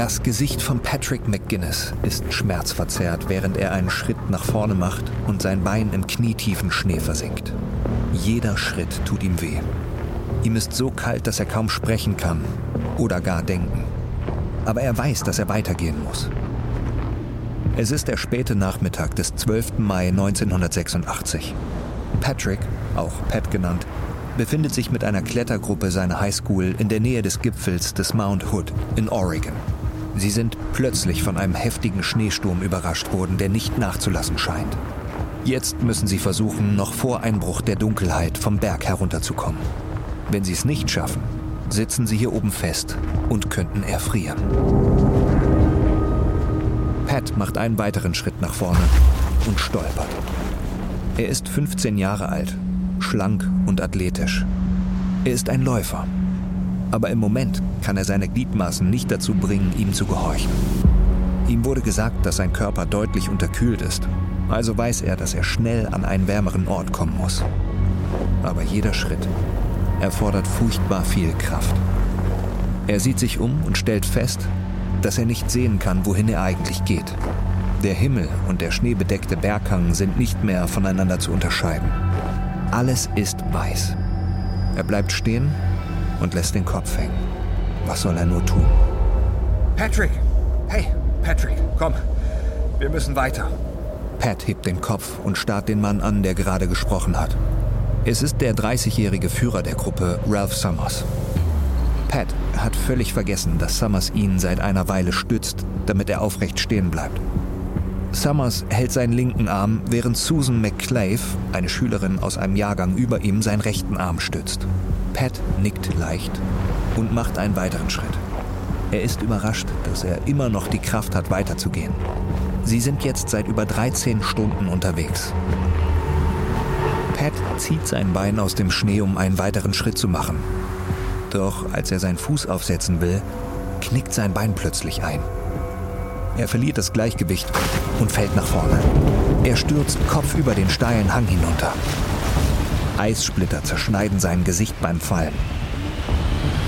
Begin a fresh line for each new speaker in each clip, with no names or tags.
Das Gesicht von Patrick McGuinness ist schmerzverzerrt, während er einen Schritt nach vorne macht und sein Bein im knietiefen Schnee versinkt. Jeder Schritt tut ihm weh. Ihm ist so kalt, dass er kaum sprechen kann oder gar denken. Aber er weiß, dass er weitergehen muss. Es ist der späte Nachmittag des 12. Mai 1986. Patrick, auch Pat genannt, befindet sich mit einer Klettergruppe seiner Highschool in der Nähe des Gipfels des Mount Hood in Oregon. Sie sind plötzlich von einem heftigen Schneesturm überrascht worden, der nicht nachzulassen scheint. Jetzt müssen sie versuchen, noch vor Einbruch der Dunkelheit vom Berg herunterzukommen. Wenn sie es nicht schaffen, sitzen sie hier oben fest und könnten erfrieren. Pat macht einen weiteren Schritt nach vorne und stolpert. Er ist 15 Jahre alt, schlank und athletisch. Er ist ein Läufer. Aber im Moment kann er seine Gliedmaßen nicht dazu bringen, ihm zu gehorchen. Ihm wurde gesagt, dass sein Körper deutlich unterkühlt ist. Also weiß er, dass er schnell an einen wärmeren Ort kommen muss. Aber jeder Schritt erfordert furchtbar viel Kraft. Er sieht sich um und stellt fest, dass er nicht sehen kann, wohin er eigentlich geht. Der Himmel und der schneebedeckte Berghang sind nicht mehr voneinander zu unterscheiden. Alles ist weiß. Er bleibt stehen und lässt den Kopf hängen. Was soll er nur tun?
Patrick! Hey, Patrick, komm. Wir müssen weiter.
Pat hebt den Kopf und starrt den Mann an, der gerade gesprochen hat. Es ist der 30-jährige Führer der Gruppe, Ralph Summers. Pat hat völlig vergessen, dass Summers ihn seit einer Weile stützt, damit er aufrecht stehen bleibt. Summers hält seinen linken Arm, während Susan McClave, eine Schülerin aus einem Jahrgang über ihm, seinen rechten Arm stützt. Pat nickt leicht und macht einen weiteren Schritt. Er ist überrascht, dass er immer noch die Kraft hat, weiterzugehen. Sie sind jetzt seit über 13 Stunden unterwegs. Pat zieht sein Bein aus dem Schnee, um einen weiteren Schritt zu machen. Doch als er seinen Fuß aufsetzen will, knickt sein Bein plötzlich ein. Er verliert das Gleichgewicht und fällt nach vorne. Er stürzt kopfüber den steilen Hang hinunter. Eissplitter zerschneiden sein Gesicht beim Fallen.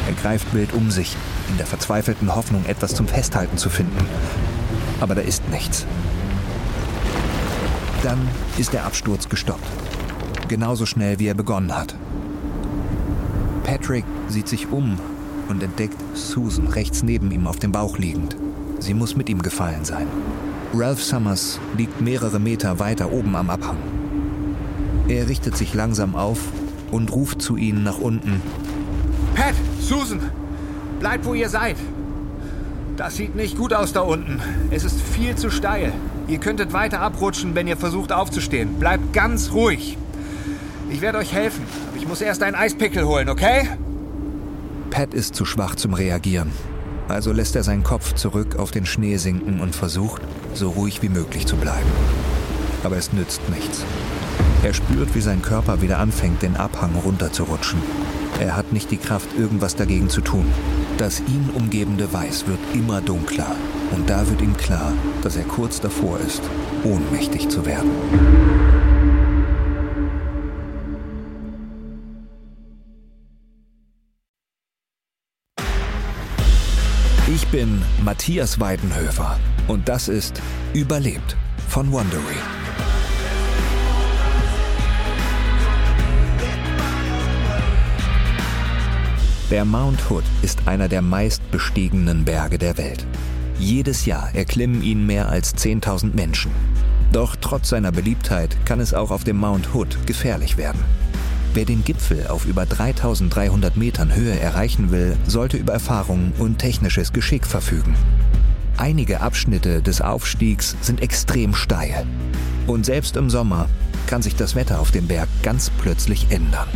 Er greift wild um sich, in der verzweifelten Hoffnung, etwas zum Festhalten zu finden. Aber da ist nichts. Dann ist der Absturz gestoppt. Genauso schnell, wie er begonnen hat. Patrick sieht sich um und entdeckt Susan rechts neben ihm auf dem Bauch liegend. Sie muss mit ihm gefallen sein. Ralph Summers liegt mehrere Meter weiter oben am Abhang. Er richtet sich langsam auf und ruft zu ihnen nach unten.
Pat, Susan, bleibt wo ihr seid. Das sieht nicht gut aus da unten. Es ist viel zu steil. Ihr könntet weiter abrutschen, wenn ihr versucht aufzustehen. Bleibt ganz ruhig. Ich werde euch helfen, aber ich muss erst einen Eispickel holen, okay?
Pat ist zu schwach zum Reagieren. Also lässt er seinen Kopf zurück auf den Schnee sinken und versucht, so ruhig wie möglich zu bleiben. Aber es nützt nichts. Er spürt, wie sein Körper wieder anfängt, den Abhang runterzurutschen. Er hat nicht die Kraft, irgendwas dagegen zu tun. Das ihn umgebende Weiß wird immer dunkler. Und da wird ihm klar, dass er kurz davor ist, ohnmächtig zu werden. Ich bin Matthias Weidenhöfer und das ist Überlebt von Wondery. Der Mount Hood ist einer der meistbestiegenen Berge der Welt. Jedes Jahr erklimmen ihn mehr als 10.000 Menschen. Doch trotz seiner Beliebtheit kann es auch auf dem Mount Hood gefährlich werden. Wer den Gipfel auf über 3300 Metern Höhe erreichen will, sollte über Erfahrung und technisches Geschick verfügen. Einige Abschnitte des Aufstiegs sind extrem steil. Und selbst im Sommer kann sich das Wetter auf dem Berg ganz plötzlich ändern.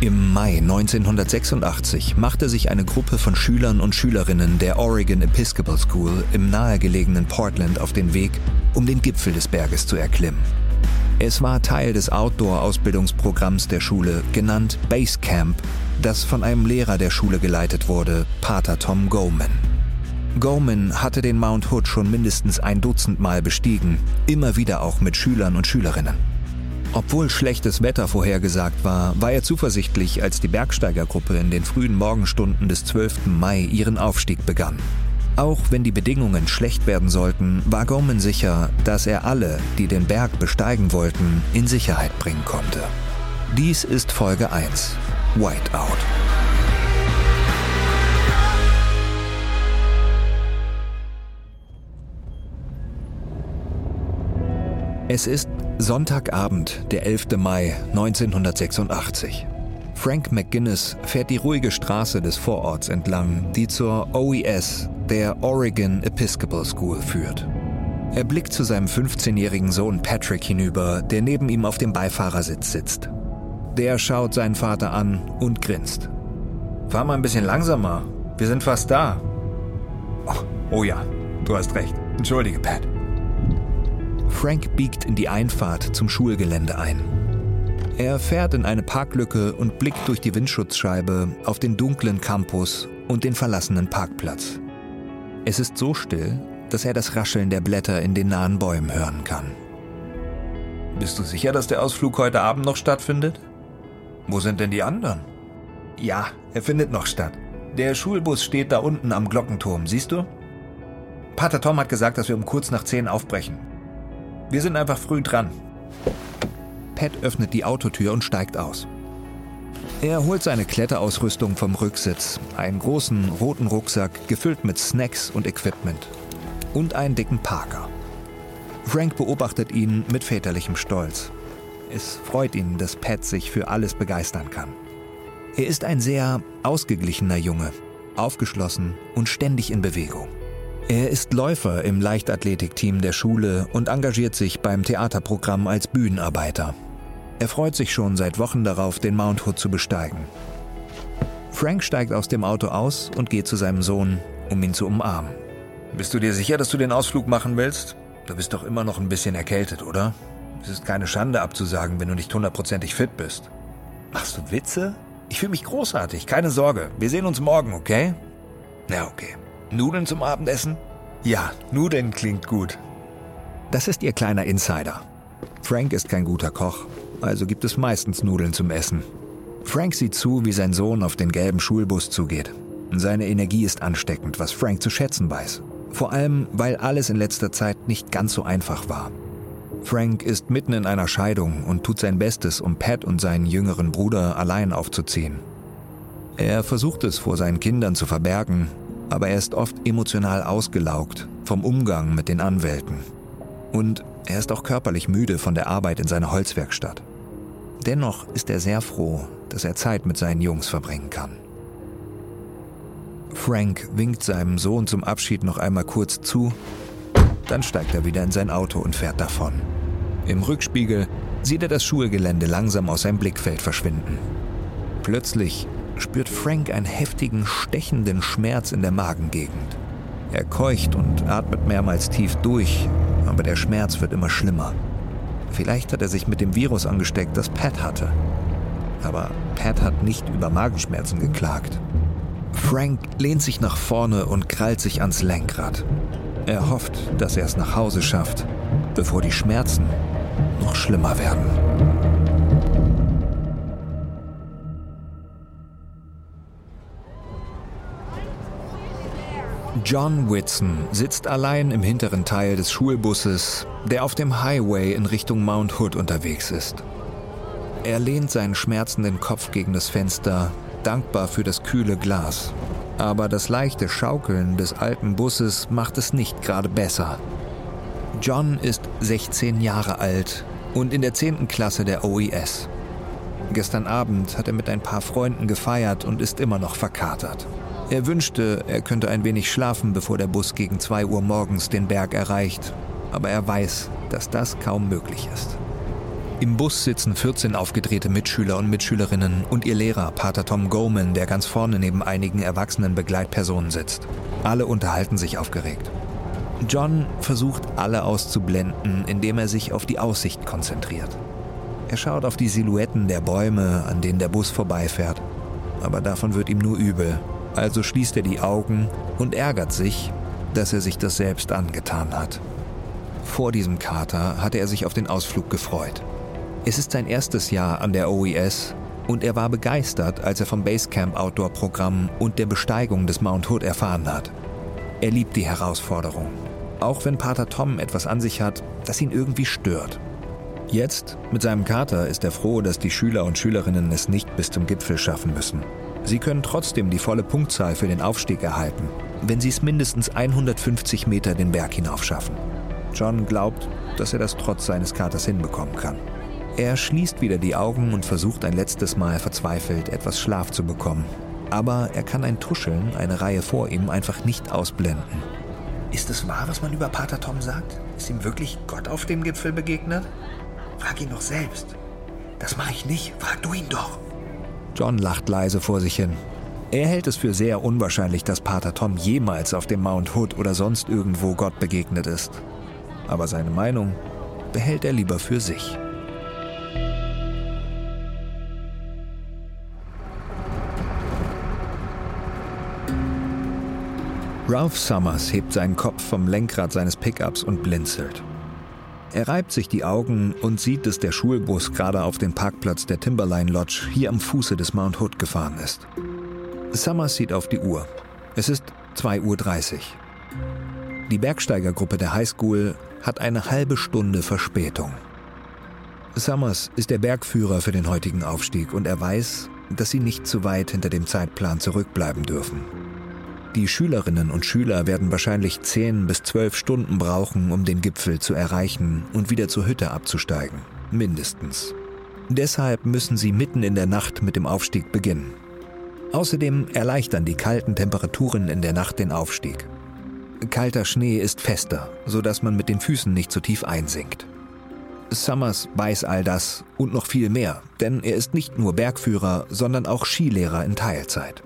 Im Mai 1986 machte sich eine Gruppe von Schülern und Schülerinnen der Oregon Episcopal School im nahegelegenen Portland auf den Weg, um den Gipfel des Berges zu erklimmen. Es war Teil des Outdoor-Ausbildungsprogramms der Schule, genannt Base Camp, das von einem Lehrer der Schule geleitet wurde, Pater Tom Goman. Goman hatte den Mount Hood schon mindestens ein Dutzend Mal bestiegen, immer wieder auch mit Schülern und Schülerinnen. Obwohl schlechtes Wetter vorhergesagt war, war er zuversichtlich, als die Bergsteigergruppe in den frühen Morgenstunden des 12. Mai ihren Aufstieg begann. Auch wenn die Bedingungen schlecht werden sollten, war Gorman sicher, dass er alle, die den Berg besteigen wollten, in Sicherheit bringen konnte. Dies ist Folge 1, Whiteout. Es ist Sonntagabend, der 11. Mai 1986. Frank McGuinness fährt die ruhige Straße des Vororts entlang, die zur OES, der Oregon Episcopal School, führt. Er blickt zu seinem 15-jährigen Sohn Patrick hinüber, der neben ihm auf dem Beifahrersitz sitzt. Der schaut seinen Vater an und grinst.
Fahr mal ein bisschen langsamer. Wir sind fast da. Oh, oh ja, du hast recht. Entschuldige, Pat.
Frank biegt in die Einfahrt zum Schulgelände ein. Er fährt in eine Parklücke und blickt durch die Windschutzscheibe auf den dunklen Campus und den verlassenen Parkplatz. Es ist so still, dass er das Rascheln der Blätter in den nahen Bäumen hören kann.
Bist du sicher, dass der Ausflug heute Abend noch stattfindet? Wo sind denn die anderen? Ja, er findet noch statt. Der Schulbus steht da unten am Glockenturm, siehst du? Pater Tom hat gesagt, dass wir um kurz nach zehn aufbrechen. Wir sind einfach früh dran.
Pat öffnet die Autotür und steigt aus. Er holt seine Kletterausrüstung vom Rücksitz, einen großen roten Rucksack gefüllt mit Snacks und Equipment und einen dicken Parker. Frank beobachtet ihn mit väterlichem Stolz. Es freut ihn, dass Pat sich für alles begeistern kann. Er ist ein sehr ausgeglichener Junge, aufgeschlossen und ständig in Bewegung. Er ist Läufer im Leichtathletikteam der Schule und engagiert sich beim Theaterprogramm als Bühnenarbeiter. Er freut sich schon seit Wochen darauf, den Mount Hood zu besteigen. Frank steigt aus dem Auto aus und geht zu seinem Sohn, um ihn zu umarmen.
Bist du dir sicher, dass du den Ausflug machen willst? Du bist doch immer noch ein bisschen erkältet, oder? Es ist keine Schande abzusagen, wenn du nicht hundertprozentig fit bist. Machst du Witze? Ich fühle mich großartig, keine Sorge. Wir sehen uns morgen, okay? Ja, okay. Nudeln zum Abendessen? Ja, Nudeln klingt gut.
Das ist ihr kleiner Insider. Frank ist kein guter Koch, also gibt es meistens Nudeln zum Essen. Frank sieht zu, wie sein Sohn auf den gelben Schulbus zugeht. Seine Energie ist ansteckend, was Frank zu schätzen weiß. Vor allem, weil alles in letzter Zeit nicht ganz so einfach war. Frank ist mitten in einer Scheidung und tut sein Bestes, um Pat und seinen jüngeren Bruder allein aufzuziehen. Er versucht es vor seinen Kindern zu verbergen, aber er ist oft emotional ausgelaugt vom Umgang mit den Anwälten. Und er ist auch körperlich müde von der Arbeit in seiner Holzwerkstatt. Dennoch ist er sehr froh, dass er Zeit mit seinen Jungs verbringen kann. Frank winkt seinem Sohn zum Abschied noch einmal kurz zu, dann steigt er wieder in sein Auto und fährt davon. Im Rückspiegel sieht er das Schulgelände langsam aus seinem Blickfeld verschwinden. Plötzlich spürt Frank einen heftigen, stechenden Schmerz in der Magengegend. Er keucht und atmet mehrmals tief durch, aber der Schmerz wird immer schlimmer. Vielleicht hat er sich mit dem Virus angesteckt, das Pat hatte. Aber Pat hat nicht über Magenschmerzen geklagt. Frank lehnt sich nach vorne und krallt sich ans Lenkrad. Er hofft, dass er es nach Hause schafft, bevor die Schmerzen noch schlimmer werden. John Whitson sitzt allein im hinteren Teil des Schulbusses, der auf dem Highway in Richtung Mount Hood unterwegs ist. Er lehnt seinen schmerzenden Kopf gegen das Fenster, dankbar für das kühle Glas. Aber das leichte Schaukeln des alten Busses macht es nicht gerade besser. John ist 16 Jahre alt und in der 10. Klasse der OES. Gestern Abend hat er mit ein paar Freunden gefeiert und ist immer noch verkatert. Er wünschte, er könnte ein wenig schlafen, bevor der Bus gegen 2 Uhr morgens den Berg erreicht, aber er weiß, dass das kaum möglich ist. Im Bus sitzen 14 aufgedrehte Mitschüler und Mitschülerinnen und ihr Lehrer, Pater Tom Goman, der ganz vorne neben einigen erwachsenen Begleitpersonen sitzt. Alle unterhalten sich aufgeregt. John versucht alle auszublenden, indem er sich auf die Aussicht konzentriert. Er schaut auf die Silhouetten der Bäume, an denen der Bus vorbeifährt, aber davon wird ihm nur übel also schließt er die Augen und ärgert sich, dass er sich das selbst angetan hat. Vor diesem Kater hatte er sich auf den Ausflug gefreut. Es ist sein erstes Jahr an der OES und er war begeistert, als er vom Basecamp Outdoor Programm und der Besteigung des Mount Hood erfahren hat. Er liebt die Herausforderung. Auch wenn Pater Tom etwas an sich hat, das ihn irgendwie stört. Jetzt, mit seinem Kater, ist er froh, dass die Schüler und Schülerinnen es nicht bis zum Gipfel schaffen müssen. Sie können trotzdem die volle Punktzahl für den Aufstieg erhalten, wenn sie es mindestens 150 Meter den Berg hinaufschaffen. John glaubt, dass er das trotz seines Katers hinbekommen kann. Er schließt wieder die Augen und versucht ein letztes Mal verzweifelt, etwas Schlaf zu bekommen. Aber er kann ein Tuscheln, eine Reihe vor ihm, einfach nicht ausblenden.
Ist es wahr, was man über Pater Tom sagt? Ist ihm wirklich Gott auf dem Gipfel begegnet? Frag ihn doch selbst. Das mache ich nicht. Frag du ihn doch.
John lacht leise vor sich hin. Er hält es für sehr unwahrscheinlich, dass Pater Tom jemals auf dem Mount Hood oder sonst irgendwo Gott begegnet ist. Aber seine Meinung behält er lieber für sich. Ralph Summers hebt seinen Kopf vom Lenkrad seines Pickups und blinzelt. Er reibt sich die Augen und sieht, dass der Schulbus gerade auf den Parkplatz der Timberline Lodge hier am Fuße des Mount Hood gefahren ist. Summers sieht auf die Uhr. Es ist 2.30 Uhr. Die Bergsteigergruppe der Highschool hat eine halbe Stunde Verspätung. Summers ist der Bergführer für den heutigen Aufstieg und er weiß, dass sie nicht zu weit hinter dem Zeitplan zurückbleiben dürfen. Die Schülerinnen und Schüler werden wahrscheinlich 10 bis 12 Stunden brauchen, um den Gipfel zu erreichen und wieder zur Hütte abzusteigen. Mindestens. Deshalb müssen sie mitten in der Nacht mit dem Aufstieg beginnen. Außerdem erleichtern die kalten Temperaturen in der Nacht den Aufstieg. Kalter Schnee ist fester, sodass man mit den Füßen nicht zu tief einsinkt. Summers weiß all das und noch viel mehr, denn er ist nicht nur Bergführer, sondern auch Skilehrer in Teilzeit.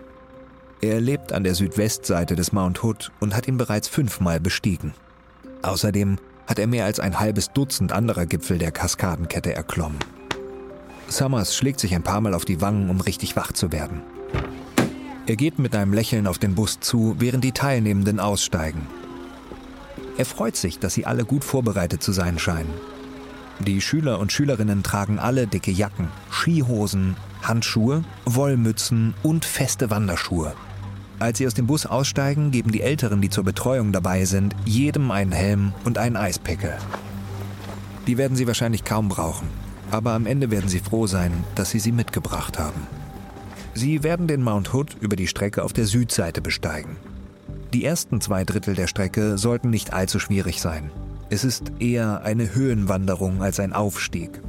Er lebt an der Südwestseite des Mount Hood und hat ihn bereits fünfmal bestiegen. Außerdem hat er mehr als ein halbes Dutzend anderer Gipfel der Kaskadenkette erklommen. Summers schlägt sich ein paar Mal auf die Wangen, um richtig wach zu werden. Er geht mit einem Lächeln auf den Bus zu, während die Teilnehmenden aussteigen. Er freut sich, dass sie alle gut vorbereitet zu sein scheinen. Die Schüler und Schülerinnen tragen alle dicke Jacken, Skihosen, Handschuhe, Wollmützen und feste Wanderschuhe. Als sie aus dem Bus aussteigen, geben die Älteren, die zur Betreuung dabei sind, jedem einen Helm und einen Eispickel. Die werden sie wahrscheinlich kaum brauchen, aber am Ende werden sie froh sein, dass sie sie mitgebracht haben. Sie werden den Mount Hood über die Strecke auf der Südseite besteigen. Die ersten zwei Drittel der Strecke sollten nicht allzu schwierig sein. Es ist eher eine Höhenwanderung als ein Aufstieg.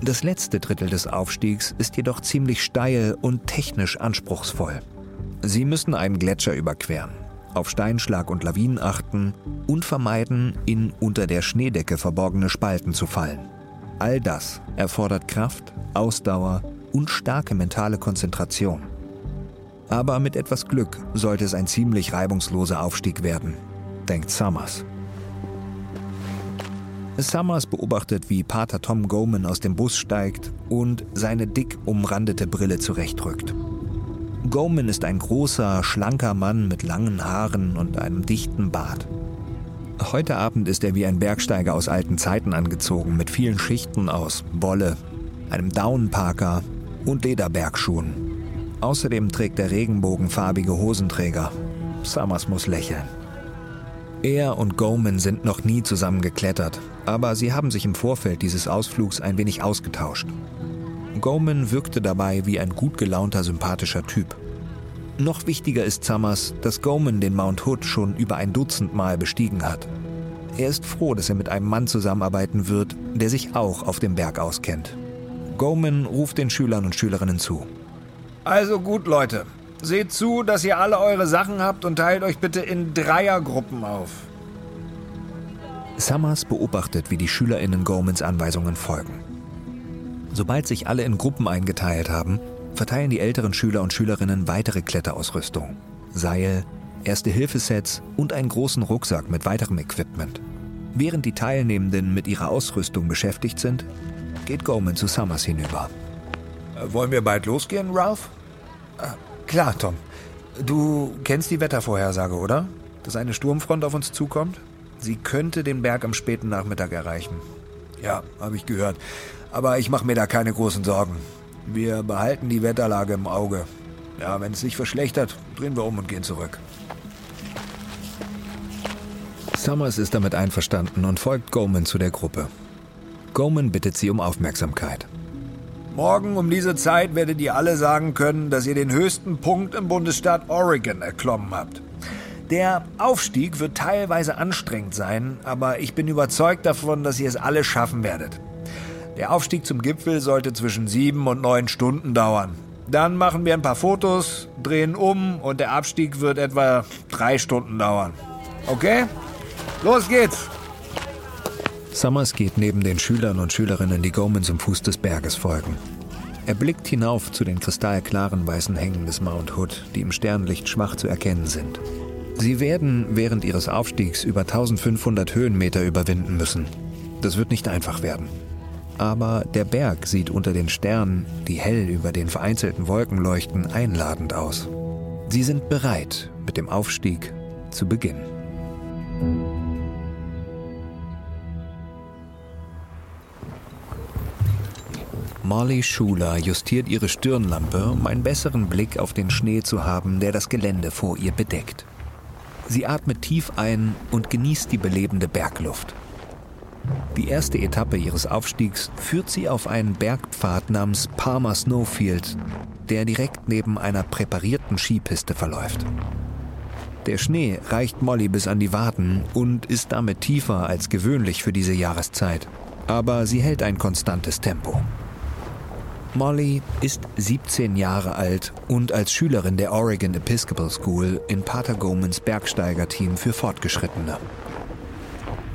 Das letzte Drittel des Aufstiegs ist jedoch ziemlich steil und technisch anspruchsvoll. Sie müssen einen Gletscher überqueren, auf Steinschlag und Lawinen achten und vermeiden, in unter der Schneedecke verborgene Spalten zu fallen. All das erfordert Kraft, Ausdauer und starke mentale Konzentration. Aber mit etwas Glück sollte es ein ziemlich reibungsloser Aufstieg werden, denkt Summers. Summers beobachtet, wie Pater Tom Goman aus dem Bus steigt und seine dick umrandete Brille zurechtrückt. Goman ist ein großer, schlanker Mann mit langen Haaren und einem dichten Bart. Heute Abend ist er wie ein Bergsteiger aus alten Zeiten angezogen, mit vielen Schichten aus Wolle, einem Daunenparker und Lederbergschuhen. Außerdem trägt er regenbogenfarbige Hosenträger. Summers muss lächeln. Er und Goman sind noch nie zusammen geklettert, aber sie haben sich im Vorfeld dieses Ausflugs ein wenig ausgetauscht. Goman wirkte dabei wie ein gut gelaunter, sympathischer Typ. Noch wichtiger ist Summers, dass Goman den Mount Hood schon über ein Dutzend Mal bestiegen hat. Er ist froh, dass er mit einem Mann zusammenarbeiten wird, der sich auch auf dem Berg auskennt. Goman ruft den Schülern und Schülerinnen zu.
Also gut, Leute. Seht zu, dass ihr alle eure Sachen habt und teilt euch bitte in Dreiergruppen auf.
Summers beobachtet, wie die SchülerInnen Gomans Anweisungen folgen. Sobald sich alle in Gruppen eingeteilt haben, verteilen die älteren Schüler und Schülerinnen weitere Kletterausrüstung. Seil, Erste-Hilfe-Sets und einen großen Rucksack mit weiterem Equipment. Während die Teilnehmenden mit ihrer Ausrüstung beschäftigt sind, geht Goman zu Summers hinüber.
Äh, wollen wir bald losgehen, Ralph?
Äh, klar, Tom. Du kennst die Wettervorhersage, oder? Dass eine Sturmfront auf uns zukommt? Sie könnte den Berg am späten Nachmittag erreichen.
Ja, habe ich gehört. Aber ich mache mir da keine großen Sorgen. Wir behalten die Wetterlage im Auge. Ja, wenn es sich verschlechtert, drehen wir um und gehen zurück.
Summers ist damit einverstanden und folgt Goman zu der Gruppe. Goman bittet sie um Aufmerksamkeit.
Morgen um diese Zeit werdet ihr alle sagen können, dass ihr den höchsten Punkt im Bundesstaat Oregon erklommen habt. Der Aufstieg wird teilweise anstrengend sein, aber ich bin überzeugt davon, dass ihr es alle schaffen werdet. Der Aufstieg zum Gipfel sollte zwischen sieben und neun Stunden dauern. Dann machen wir ein paar Fotos, drehen um und der Abstieg wird etwa drei Stunden dauern. Okay? Los geht's!
Summers geht neben den Schülern und Schülerinnen, die Goman zum Fuß des Berges folgen. Er blickt hinauf zu den kristallklaren weißen Hängen des Mount Hood, die im Sternlicht schwach zu erkennen sind. Sie werden während ihres Aufstiegs über 1500 Höhenmeter überwinden müssen. Das wird nicht einfach werden. Aber der Berg sieht unter den Sternen, die hell über den vereinzelten Wolken leuchten, einladend aus. Sie sind bereit, mit dem Aufstieg zu beginnen. Molly Schuler justiert ihre Stirnlampe, um einen besseren Blick auf den Schnee zu haben, der das Gelände vor ihr bedeckt. Sie atmet tief ein und genießt die belebende Bergluft. Die erste Etappe ihres Aufstiegs führt sie auf einen Bergpfad namens Palmer Snowfield, der direkt neben einer präparierten Skipiste verläuft. Der Schnee reicht Molly bis an die Waden und ist damit tiefer als gewöhnlich für diese Jahreszeit. Aber sie hält ein konstantes Tempo. Molly ist 17 Jahre alt und als Schülerin der Oregon Episcopal School in Pater Gomans Bergsteigerteam für Fortgeschrittene.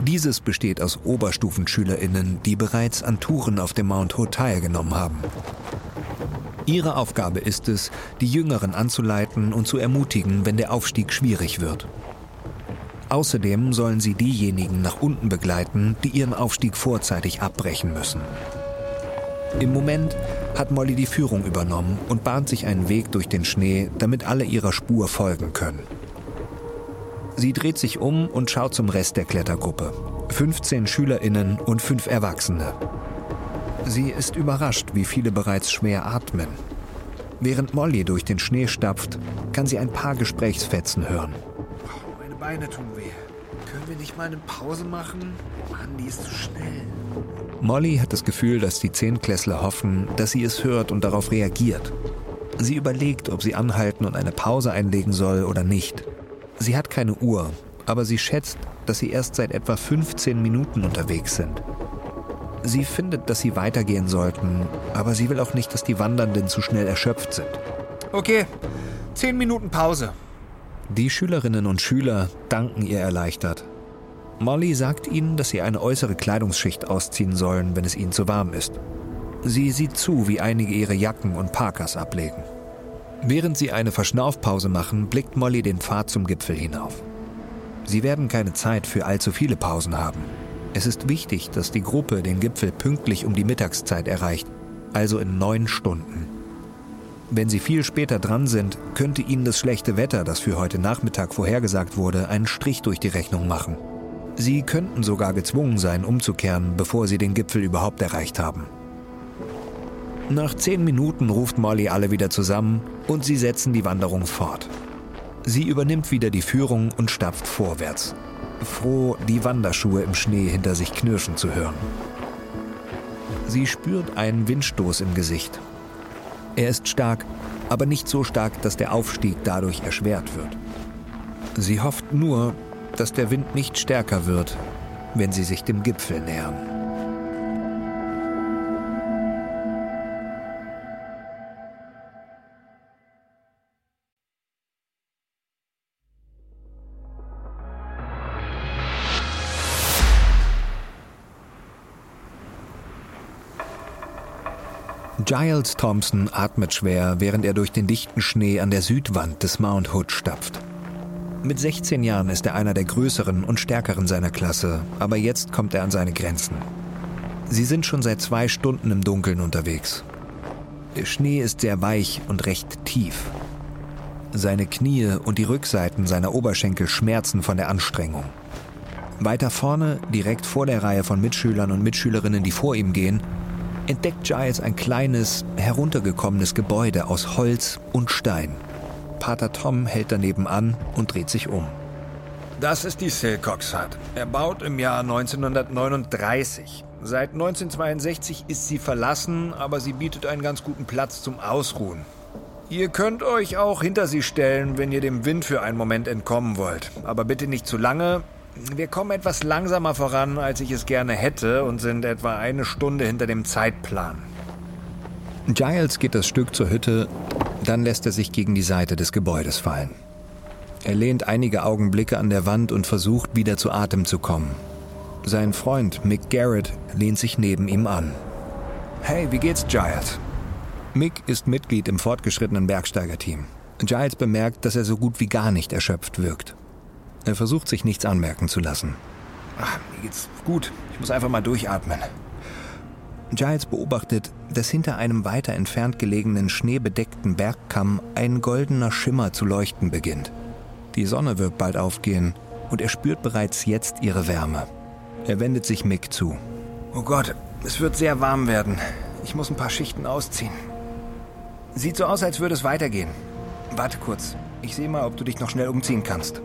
Dieses besteht aus Oberstufenschülerinnen, die bereits an Touren auf dem Mount Hood teilgenommen haben. Ihre Aufgabe ist es, die Jüngeren anzuleiten und zu ermutigen, wenn der Aufstieg schwierig wird. Außerdem sollen sie diejenigen nach unten begleiten, die ihren Aufstieg vorzeitig abbrechen müssen. Im Moment hat Molly die Führung übernommen und bahnt sich einen Weg durch den Schnee, damit alle ihrer Spur folgen können. Sie dreht sich um und schaut zum Rest der Klettergruppe. 15 Schülerinnen und 5 Erwachsene. Sie ist überrascht, wie viele bereits schwer atmen. Während Molly durch den Schnee stapft, kann sie ein paar Gesprächsfetzen hören.
Meine Beine tun weh. Können wir nicht mal eine Pause machen? Mann, die ist zu schnell.
Molly hat das Gefühl, dass die Zehnklässler hoffen, dass sie es hört und darauf reagiert. Sie überlegt, ob sie anhalten und eine Pause einlegen soll oder nicht. Sie hat keine Uhr, aber sie schätzt, dass sie erst seit etwa 15 Minuten unterwegs sind. Sie findet, dass sie weitergehen sollten, aber sie will auch nicht, dass die Wandernden zu schnell erschöpft sind.
Okay, 10 Minuten Pause.
Die Schülerinnen und Schüler danken ihr erleichtert. Molly sagt ihnen, dass sie eine äußere Kleidungsschicht ausziehen sollen, wenn es ihnen zu warm ist. Sie sieht zu, wie einige ihre Jacken und Parkas ablegen. Während sie eine Verschnaufpause machen, blickt Molly den Pfad zum Gipfel hinauf. Sie werden keine Zeit für allzu viele Pausen haben. Es ist wichtig, dass die Gruppe den Gipfel pünktlich um die Mittagszeit erreicht, also in neun Stunden. Wenn sie viel später dran sind, könnte ihnen das schlechte Wetter, das für heute Nachmittag vorhergesagt wurde, einen Strich durch die Rechnung machen. Sie könnten sogar gezwungen sein, umzukehren, bevor sie den Gipfel überhaupt erreicht haben. Nach zehn Minuten ruft Molly alle wieder zusammen und sie setzen die Wanderung fort. Sie übernimmt wieder die Führung und stapft vorwärts, froh, die Wanderschuhe im Schnee hinter sich knirschen zu hören. Sie spürt einen Windstoß im Gesicht. Er ist stark, aber nicht so stark, dass der Aufstieg dadurch erschwert wird. Sie hofft nur, dass der Wind nicht stärker wird, wenn sie sich dem Gipfel nähern. Giles Thompson atmet schwer, während er durch den dichten Schnee an der Südwand des Mount Hood stapft. Mit 16 Jahren ist er einer der größeren und stärkeren seiner Klasse, aber jetzt kommt er an seine Grenzen. Sie sind schon seit zwei Stunden im Dunkeln unterwegs. Der Schnee ist sehr weich und recht tief. Seine Knie und die Rückseiten seiner Oberschenkel schmerzen von der Anstrengung. Weiter vorne, direkt vor der Reihe von Mitschülern und Mitschülerinnen, die vor ihm gehen, entdeckt Giles ein kleines, heruntergekommenes Gebäude aus Holz und Stein. Pater Tom hält daneben an und dreht sich um.
Das ist die Silcox Hut. Erbaut im Jahr 1939. Seit 1962 ist sie verlassen, aber sie bietet einen ganz guten Platz zum Ausruhen. Ihr könnt euch auch hinter sie stellen, wenn ihr dem Wind für einen Moment entkommen wollt. Aber bitte nicht zu lange. Wir kommen etwas langsamer voran, als ich es gerne hätte und sind etwa eine Stunde hinter dem Zeitplan.
Giles geht das Stück zur Hütte, dann lässt er sich gegen die Seite des Gebäudes fallen. Er lehnt einige Augenblicke an der Wand und versucht wieder zu Atem zu kommen. Sein Freund Mick Garrett lehnt sich neben ihm an.
Hey, wie geht's, Giles?
Mick ist Mitglied im fortgeschrittenen Bergsteigerteam. Giles bemerkt, dass er so gut wie gar nicht erschöpft wirkt. Er versucht sich nichts anmerken zu lassen.
Ach, mir geht's gut. Ich muss einfach mal durchatmen.
Giles beobachtet, dass hinter einem weiter entfernt gelegenen schneebedeckten Bergkamm ein goldener Schimmer zu leuchten beginnt. Die Sonne wird bald aufgehen und er spürt bereits jetzt ihre Wärme. Er wendet sich Mick zu.
Oh Gott, es wird sehr warm werden. Ich muss ein paar Schichten ausziehen. Sieht so aus, als würde es weitergehen. Warte kurz. Ich sehe mal, ob du dich noch schnell umziehen kannst.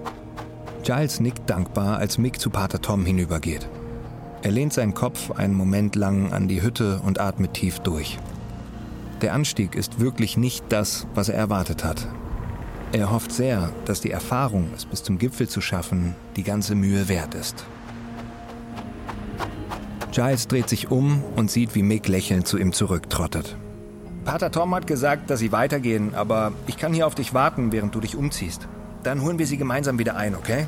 Giles nickt dankbar, als Mick zu Pater Tom hinübergeht. Er lehnt seinen Kopf einen Moment lang an die Hütte und atmet tief durch. Der Anstieg ist wirklich nicht das, was er erwartet hat. Er hofft sehr, dass die Erfahrung, es bis zum Gipfel zu schaffen, die ganze Mühe wert ist. Giles dreht sich um und sieht, wie Mick lächelnd zu ihm zurücktrottet.
Pater Tom hat gesagt, dass sie weitergehen, aber ich kann hier auf dich warten, während du dich umziehst. Dann holen wir sie gemeinsam wieder ein, okay?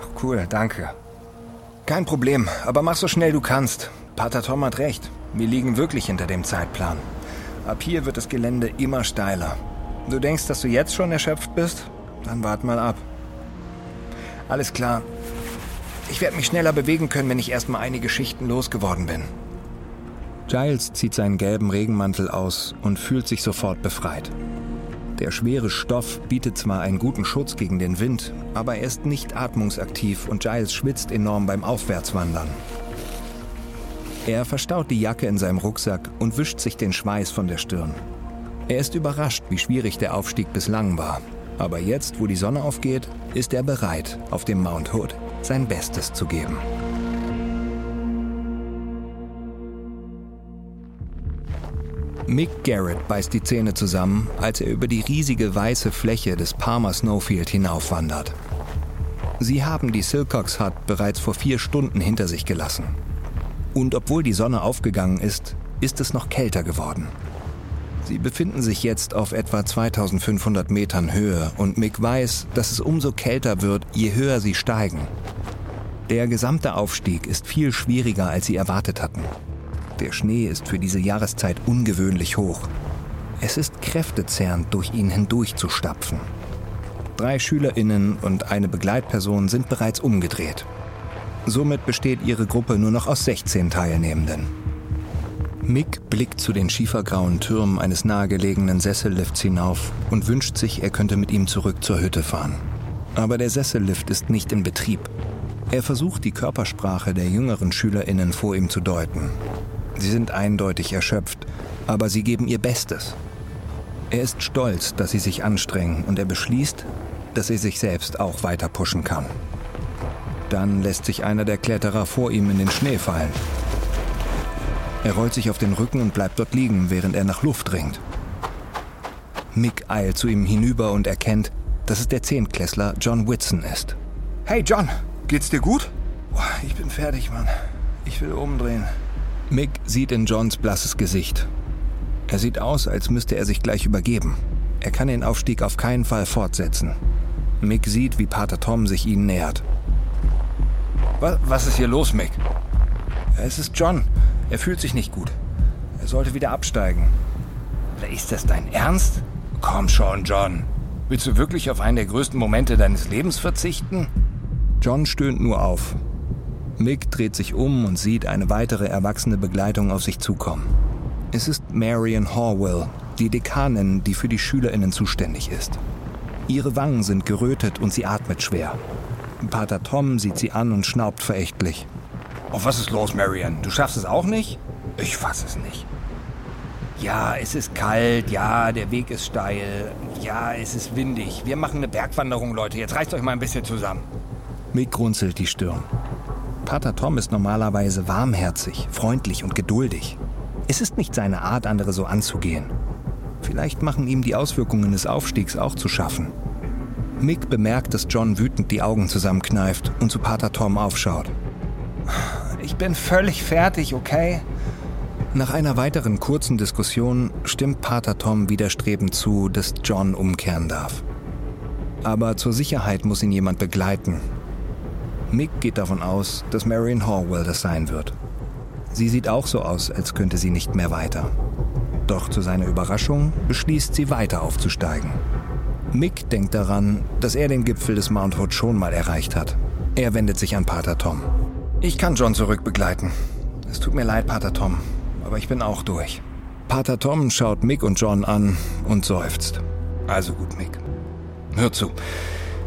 Ach, cool, danke. Kein Problem, aber mach so schnell du kannst. Pater Tom hat recht. Wir liegen wirklich hinter dem Zeitplan. Ab hier wird das Gelände immer steiler. Du denkst, dass du jetzt schon erschöpft bist? Dann wart mal ab. Alles klar. Ich werde mich schneller bewegen können, wenn ich erstmal einige Schichten losgeworden bin.
Giles zieht seinen gelben Regenmantel aus und fühlt sich sofort befreit. Der schwere Stoff bietet zwar einen guten Schutz gegen den Wind, aber er ist nicht atmungsaktiv und Giles schwitzt enorm beim Aufwärtswandern. Er verstaut die Jacke in seinem Rucksack und wischt sich den Schweiß von der Stirn. Er ist überrascht, wie schwierig der Aufstieg bislang war. Aber jetzt, wo die Sonne aufgeht, ist er bereit, auf dem Mount Hood sein Bestes zu geben. Mick Garrett beißt die Zähne zusammen, als er über die riesige weiße Fläche des Palmer Snowfield hinaufwandert. Sie haben die Silcox Hut bereits vor vier Stunden hinter sich gelassen. Und obwohl die Sonne aufgegangen ist, ist es noch kälter geworden. Sie befinden sich jetzt auf etwa 2500 Metern Höhe und Mick weiß, dass es umso kälter wird, je höher sie steigen. Der gesamte Aufstieg ist viel schwieriger, als sie erwartet hatten. Der Schnee ist für diese Jahreszeit ungewöhnlich hoch. Es ist kräftezerrend, durch ihn hindurch zu stapfen. Drei SchülerInnen und eine Begleitperson sind bereits umgedreht. Somit besteht ihre Gruppe nur noch aus 16 Teilnehmenden. Mick blickt zu den schiefergrauen Türmen eines nahegelegenen Sessellifts hinauf und wünscht sich, er könnte mit ihm zurück zur Hütte fahren. Aber der Sessellift ist nicht in Betrieb. Er versucht, die Körpersprache der jüngeren SchülerInnen vor ihm zu deuten. Sie sind eindeutig erschöpft, aber sie geben ihr Bestes. Er ist stolz, dass sie sich anstrengen und er beschließt, dass er sich selbst auch weiter pushen kann. Dann lässt sich einer der Kletterer vor ihm in den Schnee fallen. Er rollt sich auf den Rücken und bleibt dort liegen, während er nach Luft ringt. Mick eilt zu ihm hinüber und erkennt, dass es der Zehntklässler John Whitson ist.
Hey John, geht's dir gut? Ich bin fertig, Mann. Ich will umdrehen.
Mick sieht in Johns blasses Gesicht. Er sieht aus, als müsste er sich gleich übergeben. Er kann den Aufstieg auf keinen Fall fortsetzen. Mick sieht, wie Pater Tom sich ihnen nähert.
Was, was ist hier los, Mick? Es ist John. Er fühlt sich nicht gut. Er sollte wieder absteigen. Ist das dein Ernst? Komm schon, John. Willst du wirklich auf einen der größten Momente deines Lebens verzichten?
John stöhnt nur auf. Mick dreht sich um und sieht eine weitere erwachsene Begleitung auf sich zukommen. Es ist Marion Horwell, die Dekanin, die für die SchülerInnen zuständig ist. Ihre Wangen sind gerötet und sie atmet schwer. Pater Tom sieht sie an und schnaubt verächtlich.
Oh, was ist los, Marion? Du schaffst es auch nicht? Ich fass es nicht. Ja, es ist kalt, ja, der Weg ist steil, ja, es ist windig. Wir machen eine Bergwanderung, Leute. Jetzt reißt euch mal ein bisschen zusammen.
Mick grunzelt die Stirn. Pater Tom ist normalerweise warmherzig, freundlich und geduldig. Es ist nicht seine Art, andere so anzugehen. Vielleicht machen ihm die Auswirkungen des Aufstiegs auch zu schaffen. Mick bemerkt, dass John wütend die Augen zusammenkneift und zu Pater Tom aufschaut.
Ich bin völlig fertig, okay?
Nach einer weiteren kurzen Diskussion stimmt Pater Tom widerstrebend zu, dass John umkehren darf. Aber zur Sicherheit muss ihn jemand begleiten. Mick geht davon aus, dass Marion Horwell das sein wird. Sie sieht auch so aus, als könnte sie nicht mehr weiter. Doch zu seiner Überraschung beschließt sie weiter aufzusteigen. Mick denkt daran, dass er den Gipfel des Mount Hood schon mal erreicht hat. Er wendet sich an Pater Tom. Ich kann John zurückbegleiten. Es tut mir leid, Pater Tom, aber ich bin auch durch. Pater Tom schaut Mick und John an und seufzt. Also gut, Mick. Hört zu.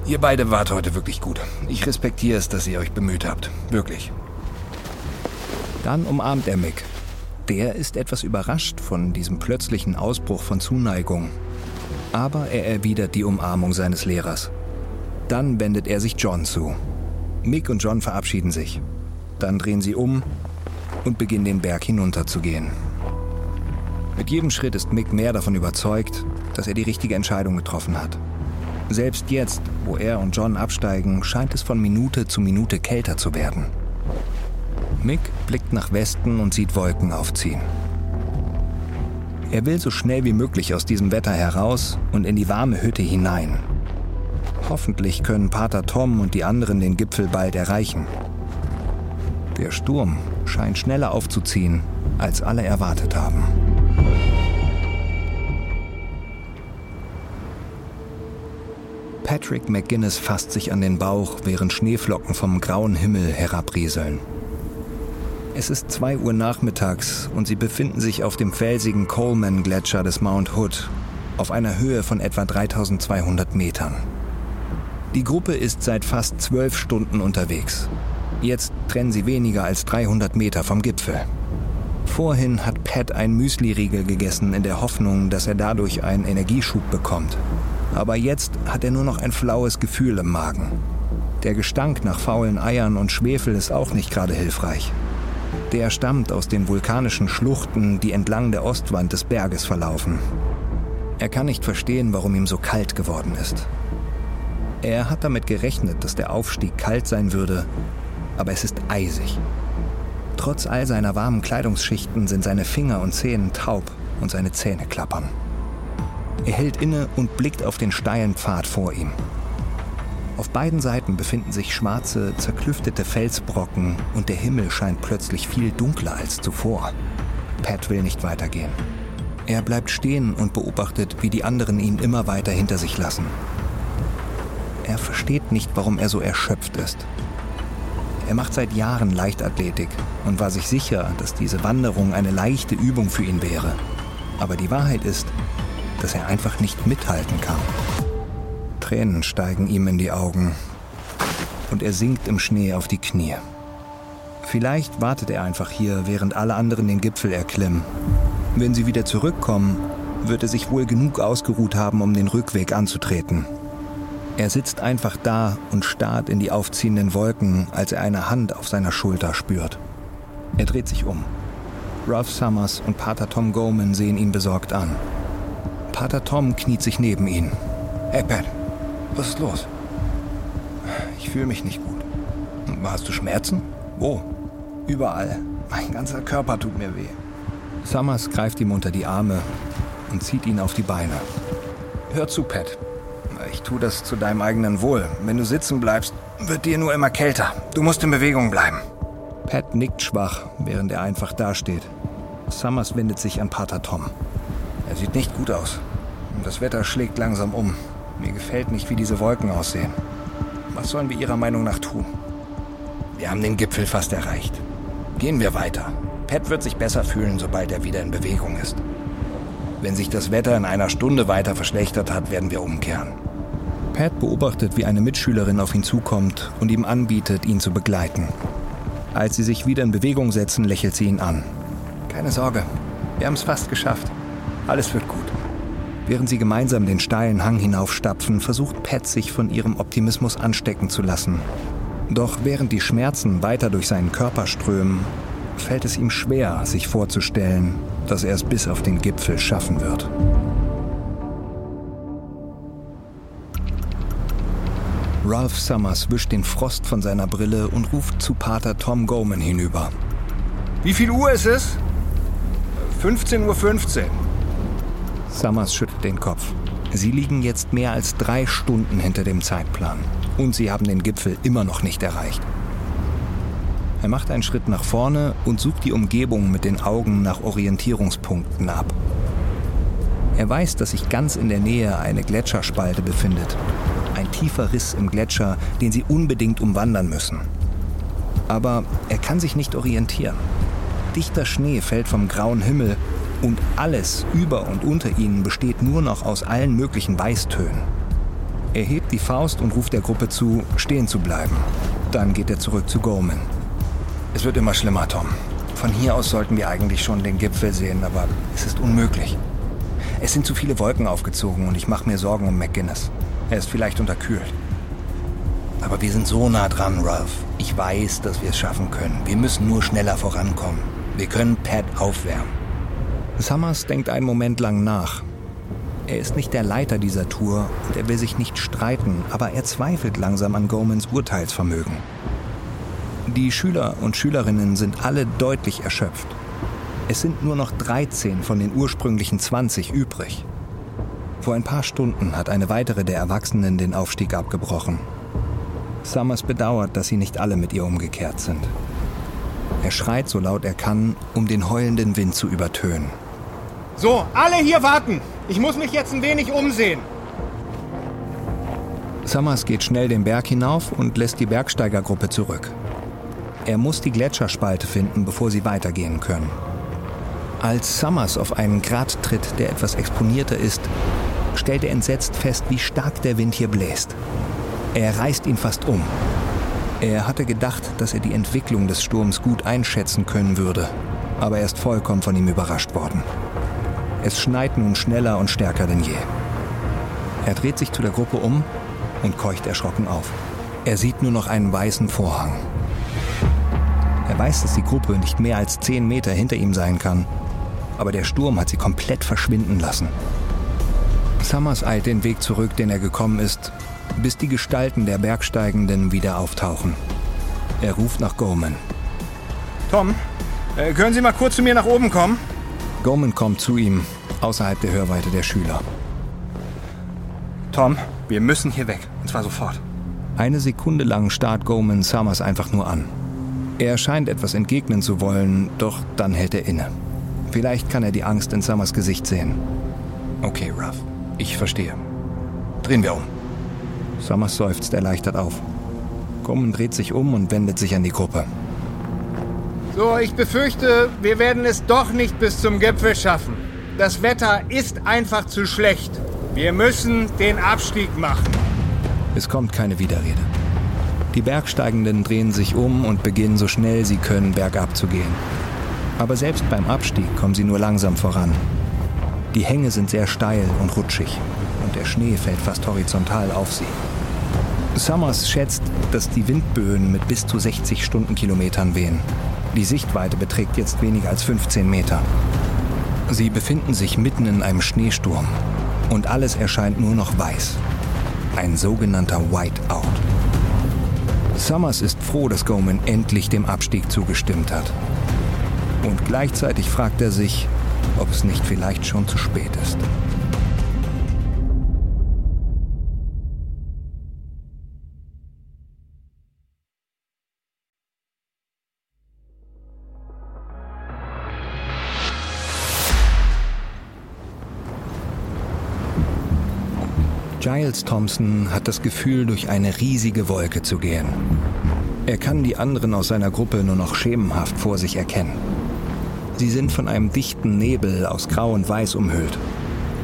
Ihr beide wart heute wirklich gut. Ich respektiere es, dass ihr euch bemüht habt. Wirklich. Dann umarmt er Mick. Der ist etwas überrascht von diesem plötzlichen Ausbruch von Zuneigung. Aber er erwidert die Umarmung seines Lehrers. Dann wendet er sich John zu. Mick und John verabschieden sich. Dann drehen sie um und beginnen den Berg hinunterzugehen. Mit jedem Schritt ist Mick mehr davon überzeugt, dass er die richtige Entscheidung getroffen hat. Selbst jetzt, wo er und John absteigen, scheint es von Minute zu Minute kälter zu werden. Mick blickt nach Westen und sieht Wolken aufziehen. Er will so schnell wie möglich aus diesem Wetter heraus und in die warme Hütte hinein. Hoffentlich können Pater Tom und die anderen den Gipfel bald erreichen. Der Sturm scheint schneller aufzuziehen, als alle erwartet haben. Patrick McGuinness fasst sich an den Bauch, während Schneeflocken vom grauen Himmel herabrieseln. Es ist 2 Uhr nachmittags und sie befinden sich auf dem felsigen Coleman-Gletscher des Mount Hood, auf einer Höhe von etwa 3200 Metern. Die Gruppe ist seit fast zwölf Stunden unterwegs. Jetzt trennen sie weniger als 300 Meter vom Gipfel. Vorhin hat Pat ein Müsli-Riegel gegessen in der Hoffnung, dass er dadurch einen Energieschub bekommt. Aber jetzt hat er nur noch ein flaues Gefühl im Magen. Der Gestank nach faulen Eiern und Schwefel ist auch nicht gerade hilfreich. Der stammt aus den vulkanischen Schluchten, die entlang der Ostwand des Berges verlaufen. Er kann nicht verstehen, warum ihm so kalt geworden ist. Er hat damit gerechnet, dass der Aufstieg kalt sein würde, aber es ist eisig. Trotz all seiner warmen Kleidungsschichten sind seine Finger und Zehen taub und seine Zähne klappern. Er hält inne und blickt auf den steilen Pfad vor ihm. Auf beiden Seiten befinden sich schwarze, zerklüftete Felsbrocken und der Himmel scheint plötzlich viel dunkler als zuvor. Pat will nicht weitergehen. Er bleibt stehen und beobachtet, wie die anderen ihn immer weiter hinter sich lassen. Er versteht nicht, warum er so erschöpft ist. Er macht seit Jahren Leichtathletik und war sich sicher, dass diese Wanderung eine leichte Übung für ihn wäre. Aber die Wahrheit ist, dass er einfach nicht mithalten kann. Tränen steigen ihm in die Augen und er sinkt im Schnee auf die Knie. Vielleicht wartet er einfach hier, während alle anderen den Gipfel erklimmen. Wenn sie wieder zurückkommen, wird er sich wohl genug ausgeruht haben, um den Rückweg anzutreten. Er sitzt einfach da und starrt in die aufziehenden Wolken, als er eine Hand auf seiner Schulter spürt. Er dreht sich um. Ralph Summers und Pater Tom Goman sehen ihn besorgt an. Pater Tom kniet sich neben ihn. Hey Pat, was ist los? Ich fühle mich nicht gut. Hast du Schmerzen? Wo? Überall. Mein ganzer Körper tut mir weh. Summers greift ihm unter die Arme und zieht ihn auf die Beine. Hör zu, Pat. Ich tue das zu deinem eigenen Wohl. Wenn du sitzen bleibst, wird dir nur immer kälter. Du musst in Bewegung bleiben. Pat nickt schwach, während er einfach dasteht. Summers wendet sich an Pater Tom. Er sieht nicht gut aus. Das Wetter schlägt langsam um. Mir gefällt nicht, wie diese Wolken aussehen. Was sollen wir Ihrer Meinung nach tun? Wir haben den Gipfel fast erreicht. Gehen wir weiter. Pat wird sich besser fühlen, sobald er wieder in Bewegung ist. Wenn sich das Wetter in einer Stunde weiter verschlechtert hat, werden wir umkehren. Pat beobachtet, wie eine Mitschülerin auf ihn zukommt und ihm anbietet, ihn zu begleiten. Als sie sich wieder in Bewegung setzen, lächelt sie ihn an. Keine Sorge, wir haben es fast geschafft. Alles wird gut. Während sie gemeinsam den steilen Hang hinaufstapfen, versucht Pat sich von ihrem Optimismus anstecken zu lassen. Doch während die Schmerzen weiter durch seinen Körper strömen, fällt es ihm schwer, sich vorzustellen, dass er es bis auf den Gipfel schaffen wird. Ralph Summers wischt den Frost von seiner Brille und ruft zu Pater Tom Goman hinüber.
Wie viel Uhr ist es? 15.15 Uhr. 15.
Summers schüttelt den Kopf. Sie liegen jetzt mehr als drei Stunden hinter dem Zeitplan. Und sie haben den Gipfel immer noch nicht erreicht. Er macht einen Schritt nach vorne und sucht die Umgebung mit den Augen nach Orientierungspunkten ab. Er weiß, dass sich ganz in der Nähe eine Gletscherspalte befindet. Ein tiefer Riss im Gletscher, den sie unbedingt umwandern müssen. Aber er kann sich nicht orientieren. Dichter Schnee fällt vom grauen Himmel und alles über und unter ihnen besteht nur noch aus allen möglichen Weißtönen. Er hebt die Faust und ruft der Gruppe zu, stehen zu bleiben. Dann geht er zurück zu Gorman. Es wird immer schlimmer, Tom. Von hier aus sollten wir eigentlich schon den Gipfel sehen, aber es ist unmöglich. Es sind zu viele Wolken aufgezogen und ich mache mir Sorgen um McGinnis. Er ist vielleicht unterkühlt. Aber wir sind so nah dran, Ralph. Ich weiß, dass wir es schaffen können. Wir müssen nur schneller vorankommen. Wir können Pat aufwärmen. Summers denkt einen Moment lang nach. Er ist nicht der Leiter dieser Tour und er will sich nicht streiten, aber er zweifelt langsam an Gomans Urteilsvermögen. Die Schüler und Schülerinnen sind alle deutlich erschöpft. Es sind nur noch 13 von den ursprünglichen 20 übrig. Vor ein paar Stunden hat eine weitere der Erwachsenen den Aufstieg abgebrochen. Summers bedauert, dass sie nicht alle mit ihr umgekehrt sind. Er schreit so laut er kann, um den heulenden Wind zu übertönen.
So, alle hier warten! Ich muss mich jetzt ein wenig umsehen.
Summers geht schnell den Berg hinauf und lässt die Bergsteigergruppe zurück. Er muss die Gletscherspalte finden, bevor sie weitergehen können. Als Summers auf einen Grat tritt, der etwas exponierter ist, stellt er entsetzt fest, wie stark der Wind hier bläst. Er reißt ihn fast um. Er hatte gedacht, dass er die Entwicklung des Sturms gut einschätzen können würde, aber er ist vollkommen von ihm überrascht worden. Es schneit nun schneller und stärker denn je. Er dreht sich zu der Gruppe um und keucht erschrocken auf. Er sieht nur noch einen weißen Vorhang. Er weiß, dass die Gruppe nicht mehr als zehn Meter hinter ihm sein kann, aber der Sturm hat sie komplett verschwinden lassen. Summers eilt den Weg zurück, den er gekommen ist, bis die Gestalten der Bergsteigenden wieder auftauchen. Er ruft nach Gorman.
Tom, äh, können Sie mal kurz zu mir nach oben kommen?
Gorman kommt zu ihm, außerhalb der Hörweite der Schüler.
Tom, wir müssen hier weg, und zwar sofort.
Eine Sekunde lang starrt Gorman Summers einfach nur an. Er scheint etwas entgegnen zu wollen, doch dann hält er inne. Vielleicht kann er die Angst in Summers Gesicht sehen. Okay, Ruff, ich verstehe. Drehen wir um. Summers seufzt erleichtert auf. Gorman dreht sich um und wendet sich an die Gruppe.
So, ich befürchte, wir werden es doch nicht bis zum Gipfel schaffen. Das Wetter ist einfach zu schlecht. Wir müssen den Abstieg machen.
Es kommt keine Widerrede. Die Bergsteigenden drehen sich um und beginnen so schnell sie können bergab zu gehen. Aber selbst beim Abstieg kommen sie nur langsam voran. Die Hänge sind sehr steil und rutschig und der Schnee fällt fast horizontal auf sie. Summers schätzt, dass die Windböen mit bis zu 60 Stundenkilometern wehen. Die Sichtweite beträgt jetzt weniger als 15 Meter. Sie befinden sich mitten in einem Schneesturm und alles erscheint nur noch weiß. Ein sogenannter Whiteout. Summers ist froh, dass Goman endlich dem Abstieg zugestimmt hat. Und gleichzeitig fragt er sich, ob es nicht vielleicht schon zu spät ist. Giles Thompson hat das Gefühl, durch eine riesige Wolke zu gehen. Er kann die anderen aus seiner Gruppe nur noch schemenhaft vor sich erkennen. Sie sind von einem dichten Nebel aus Grau und Weiß umhüllt.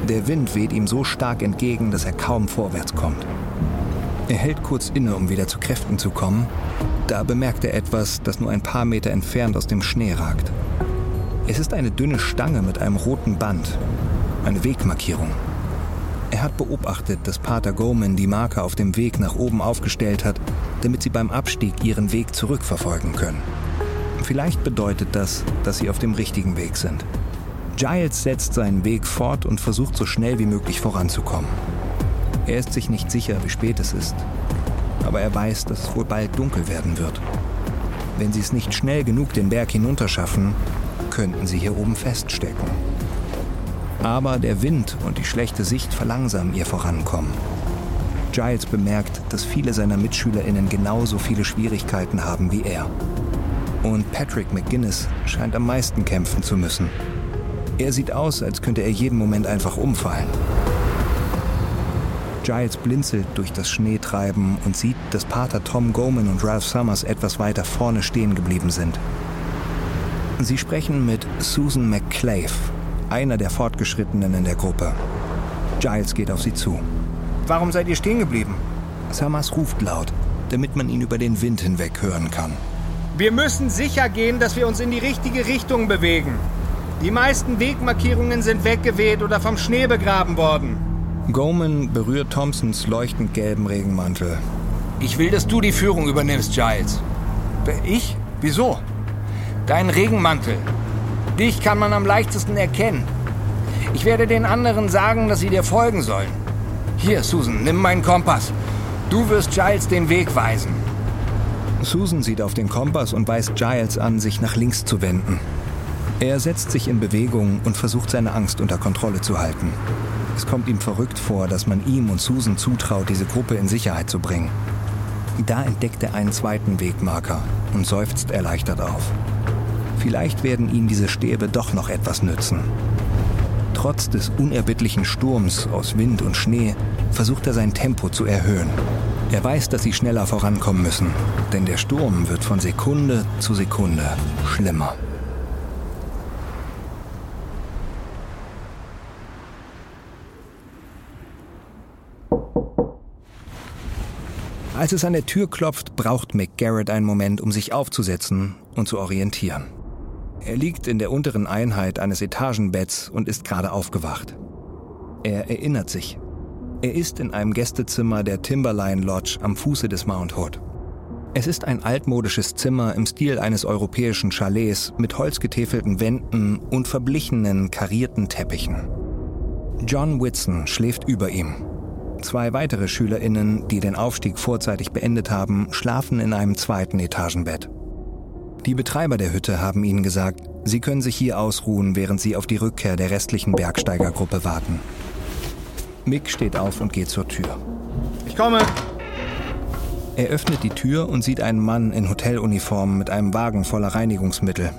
Der Wind weht ihm so stark entgegen, dass er kaum vorwärts kommt. Er hält kurz inne, um wieder zu Kräften zu kommen. Da bemerkt er etwas, das nur ein paar Meter entfernt aus dem Schnee ragt. Es ist eine dünne Stange mit einem roten Band. Eine Wegmarkierung. Er hat beobachtet, dass Pater Goman die Marke auf dem Weg nach oben aufgestellt hat, damit sie beim Abstieg ihren Weg zurückverfolgen können. Vielleicht bedeutet das, dass sie auf dem richtigen Weg sind. Giles setzt seinen Weg fort und versucht so schnell wie möglich voranzukommen. Er ist sich nicht sicher, wie spät es ist, aber er weiß, dass es wohl bald dunkel werden wird. Wenn sie es nicht schnell genug den Berg hinunterschaffen, könnten sie hier oben feststecken. Aber der Wind und die schlechte Sicht verlangsamen ihr Vorankommen. Giles bemerkt, dass viele seiner MitschülerInnen genauso viele Schwierigkeiten haben wie er. Und Patrick McGuinness scheint am meisten kämpfen zu müssen. Er sieht aus, als könnte er jeden Moment einfach umfallen. Giles blinzelt durch das Schneetreiben und sieht, dass Pater Tom Goman und Ralph Summers etwas weiter vorne stehen geblieben sind. Sie sprechen mit Susan McClave, einer der Fortgeschrittenen in der Gruppe. Giles geht auf sie zu.
Warum seid ihr stehen geblieben?
Summers ruft laut, damit man ihn über den Wind hinweg hören kann.
Wir müssen sicher gehen, dass wir uns in die richtige Richtung bewegen. Die meisten Wegmarkierungen sind weggeweht oder vom Schnee begraben worden.
Goman berührt Thompsons leuchtend gelben Regenmantel.
Ich will, dass du die Führung übernimmst, Giles.
Ich? Wieso?
Dein Regenmantel. Dich kann man am leichtesten erkennen. Ich werde den anderen sagen, dass sie dir folgen sollen. Hier, Susan, nimm meinen Kompass. Du wirst Giles den Weg weisen.
Susan sieht auf den Kompass und weist Giles an, sich nach links zu wenden. Er setzt sich in Bewegung und versucht seine Angst unter Kontrolle zu halten. Es kommt ihm verrückt vor, dass man ihm und Susan zutraut, diese Gruppe in Sicherheit zu bringen. Da entdeckt er einen zweiten Wegmarker und seufzt erleichtert auf. Vielleicht werden ihm diese Stäbe doch noch etwas nützen. Trotz des unerbittlichen Sturms aus Wind und Schnee versucht er sein Tempo zu erhöhen. Er weiß, dass sie schneller vorankommen müssen, denn der Sturm wird von Sekunde zu Sekunde schlimmer. Als es an der Tür klopft, braucht McGarrett einen Moment, um sich aufzusetzen und zu orientieren. Er liegt in der unteren Einheit eines Etagenbetts und ist gerade aufgewacht. Er erinnert sich. Er ist in einem Gästezimmer der Timberline Lodge am Fuße des Mount Hood. Es ist ein altmodisches Zimmer im Stil eines europäischen Chalets mit holzgetäfelten Wänden und verblichenen, karierten Teppichen. John Whitson schläft über ihm. Zwei weitere SchülerInnen, die den Aufstieg vorzeitig beendet haben, schlafen in einem zweiten Etagenbett. Die Betreiber der Hütte haben ihnen gesagt, sie können sich hier ausruhen, während sie auf die Rückkehr der restlichen Bergsteigergruppe warten. Mick steht auf und geht zur Tür.
Ich komme.
Er öffnet die Tür und sieht einen Mann in Hoteluniform mit einem Wagen voller Reinigungsmittel.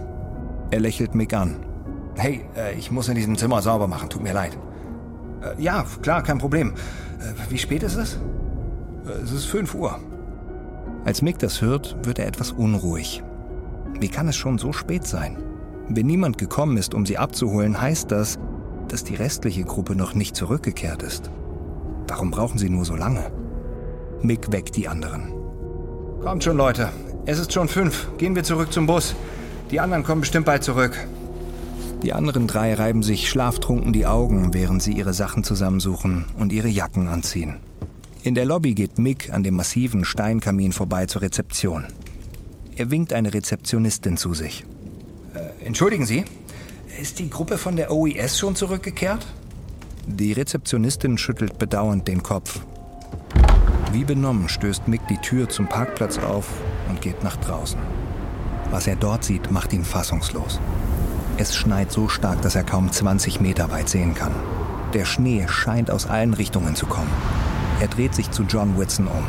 Er lächelt Mick an.
Hey, äh, ich muss in diesem Zimmer sauber machen, tut mir leid.
Äh, ja, klar, kein Problem. Äh, wie spät ist es?
Es ist 5 Uhr.
Als Mick das hört, wird er etwas unruhig. Wie kann es schon so spät sein? Wenn niemand gekommen ist, um sie abzuholen, heißt das, dass die restliche Gruppe noch nicht zurückgekehrt ist. Warum brauchen sie nur so lange? Mick weckt die anderen.
Kommt schon, Leute. Es ist schon fünf. Gehen wir zurück zum Bus. Die anderen kommen bestimmt bald zurück.
Die anderen drei reiben sich schlaftrunken die Augen, während sie ihre Sachen zusammensuchen und ihre Jacken anziehen. In der Lobby geht Mick an dem massiven Steinkamin vorbei zur Rezeption. Er winkt eine Rezeptionistin zu sich.
Äh, entschuldigen Sie, ist die Gruppe von der OES schon zurückgekehrt?
Die Rezeptionistin schüttelt bedauernd den Kopf. Wie benommen stößt Mick die Tür zum Parkplatz auf und geht nach draußen. Was er dort sieht, macht ihn fassungslos. Es schneit so stark, dass er kaum 20 Meter weit sehen kann. Der Schnee scheint aus allen Richtungen zu kommen. Er dreht sich zu John Whitson um.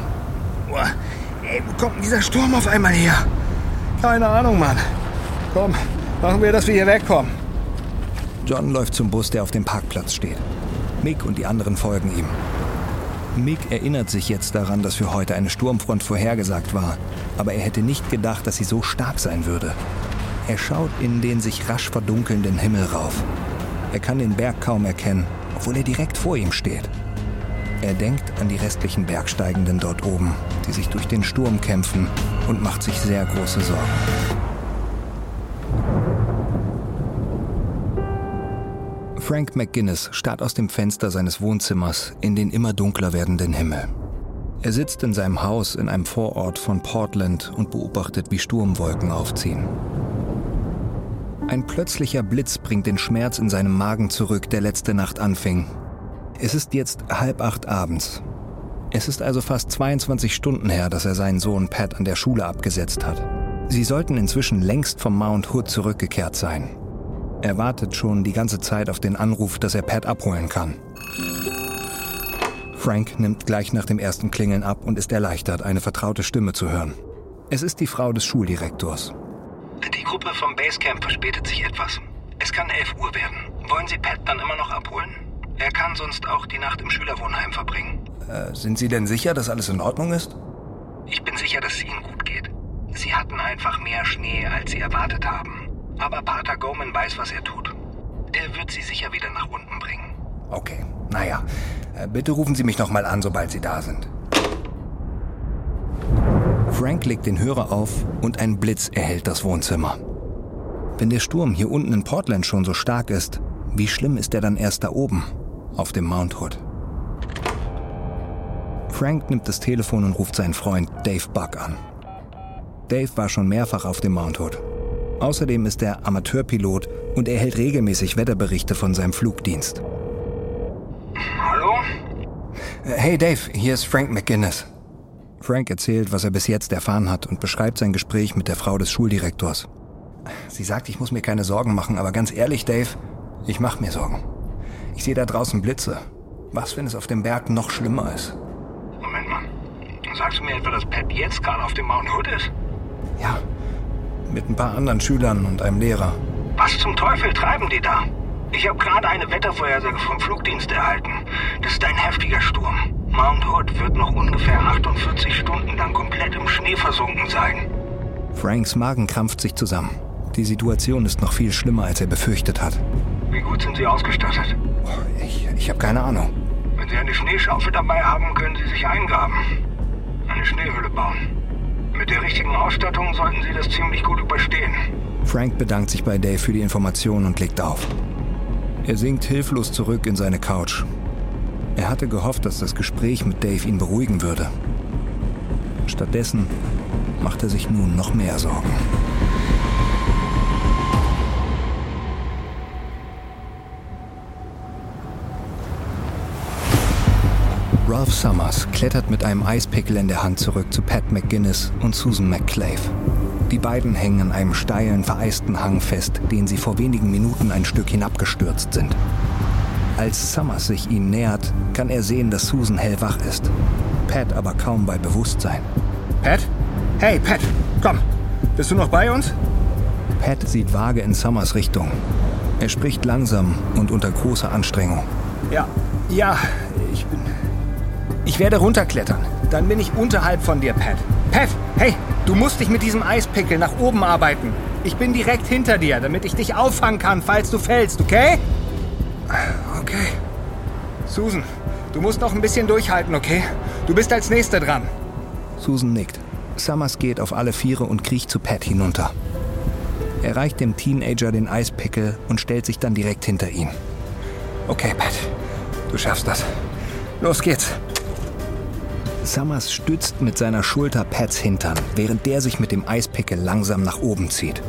Ey, wo kommt denn dieser Sturm auf einmal her? Keine Ahnung, Mann. Komm, machen wir, dass wir hier wegkommen.
John läuft zum Bus, der auf dem Parkplatz steht. Mick und die anderen folgen ihm. Mick erinnert sich jetzt daran, dass für heute eine Sturmfront vorhergesagt war, aber er hätte nicht gedacht, dass sie so stark sein würde. Er schaut in den sich rasch verdunkelnden Himmel rauf. Er kann den Berg kaum erkennen, obwohl er direkt vor ihm steht. Er denkt an die restlichen Bergsteigenden dort oben, die sich durch den Sturm kämpfen und macht sich sehr große Sorgen. Frank McGuinness starrt aus dem Fenster seines Wohnzimmers in den immer dunkler werdenden Himmel. Er sitzt in seinem Haus in einem Vorort von Portland und beobachtet, wie Sturmwolken aufziehen. Ein plötzlicher Blitz bringt den Schmerz in seinem Magen zurück, der letzte Nacht anfing. Es ist jetzt halb acht abends. Es ist also fast 22 Stunden her, dass er seinen Sohn Pat an der Schule abgesetzt hat. Sie sollten inzwischen längst vom Mount Hood zurückgekehrt sein. Er wartet schon die ganze Zeit auf den Anruf, dass er Pat abholen kann. Frank nimmt gleich nach dem ersten Klingeln ab und ist erleichtert, eine vertraute Stimme zu hören. Es ist die Frau des Schuldirektors.
Die Gruppe vom Basecamp verspätet sich etwas. Es kann 11 Uhr werden. Wollen Sie Pat dann immer noch abholen? Er kann sonst auch die Nacht im Schülerwohnheim verbringen.
Äh, sind Sie denn sicher, dass alles in Ordnung ist?
Ich bin sicher, dass es Ihnen gut geht. Sie hatten einfach mehr Schnee, als Sie erwartet haben. Aber Pater Goman weiß, was er tut. Er wird Sie sicher wieder nach unten bringen.
Okay, naja. Äh, bitte rufen Sie mich nochmal an, sobald Sie da sind.
Frank legt den Hörer auf und ein Blitz erhellt das Wohnzimmer. Wenn der Sturm hier unten in Portland schon so stark ist, wie schlimm ist er dann erst da oben, auf dem Mount Hood? Frank nimmt das Telefon und ruft seinen Freund Dave Buck an. Dave war schon mehrfach auf dem Mount Hood. Außerdem ist er Amateurpilot und erhält regelmäßig Wetterberichte von seinem Flugdienst.
Hallo?
Hey Dave, hier ist Frank McGuinness. Frank erzählt, was er bis jetzt erfahren hat und beschreibt sein Gespräch mit der Frau des Schuldirektors. Sie sagt, ich muss mir keine Sorgen machen, aber ganz ehrlich, Dave, ich mache mir Sorgen. Ich sehe da draußen Blitze. Was, wenn es auf dem Berg noch schlimmer ist?
Moment mal. Sagst du mir etwa, dass Pat jetzt gerade auf dem Mount Hood ist?
Ja, mit ein paar anderen Schülern und einem Lehrer.
Was zum Teufel treiben die da? Ich habe gerade eine Wettervorhersage vom Flugdienst erhalten. Das ist ein heftiger Sturm. Mount Hood wird noch ungefähr 48 Stunden lang komplett im Schnee versunken sein.
Franks Magen krampft sich zusammen. Die Situation ist noch viel schlimmer, als er befürchtet hat.
Wie gut sind Sie ausgestattet?
Ich, ich habe keine Ahnung.
Wenn Sie eine Schneeschaufel dabei haben, können Sie sich eingraben. Eine Schneehöhle bauen. Mit der richtigen Ausstattung sollten Sie das ziemlich gut überstehen.
Frank bedankt sich bei Dave für die Information und legt auf. Er sinkt hilflos zurück in seine Couch. Er hatte gehofft, dass das Gespräch mit Dave ihn beruhigen würde. Stattdessen macht er sich nun noch mehr Sorgen. Ralph Summers klettert mit einem Eispickel in der Hand zurück zu Pat McGuinness und Susan McClave. Die beiden hängen an einem steilen, vereisten Hang fest, den sie vor wenigen Minuten ein Stück hinabgestürzt sind. Als Summers sich ihnen nähert, kann er sehen, dass Susan hellwach ist. Pat aber kaum bei Bewusstsein.
Pat? Hey, Pat, komm. Bist du noch bei uns?
Pat sieht vage in Summers Richtung. Er spricht langsam und unter großer Anstrengung.
Ja, ja, ich bin. Ich werde runterklettern. Dann bin ich unterhalb von dir, Pat. Pat, hey, du musst dich mit diesem Eispickel nach oben arbeiten. Ich bin direkt hinter dir, damit ich dich auffangen kann, falls du fällst, okay? Okay. Susan, du musst noch ein bisschen durchhalten, okay? Du bist als Nächste dran.
Susan nickt. Summers geht auf alle Viere und kriecht zu Pat hinunter. Er reicht dem Teenager den Eispickel und stellt sich dann direkt hinter ihn.
Okay, Pat, du schaffst das. Los geht's.
Summers stützt mit seiner Schulter Pats Hintern, während der sich mit dem Eispickel langsam nach oben zieht.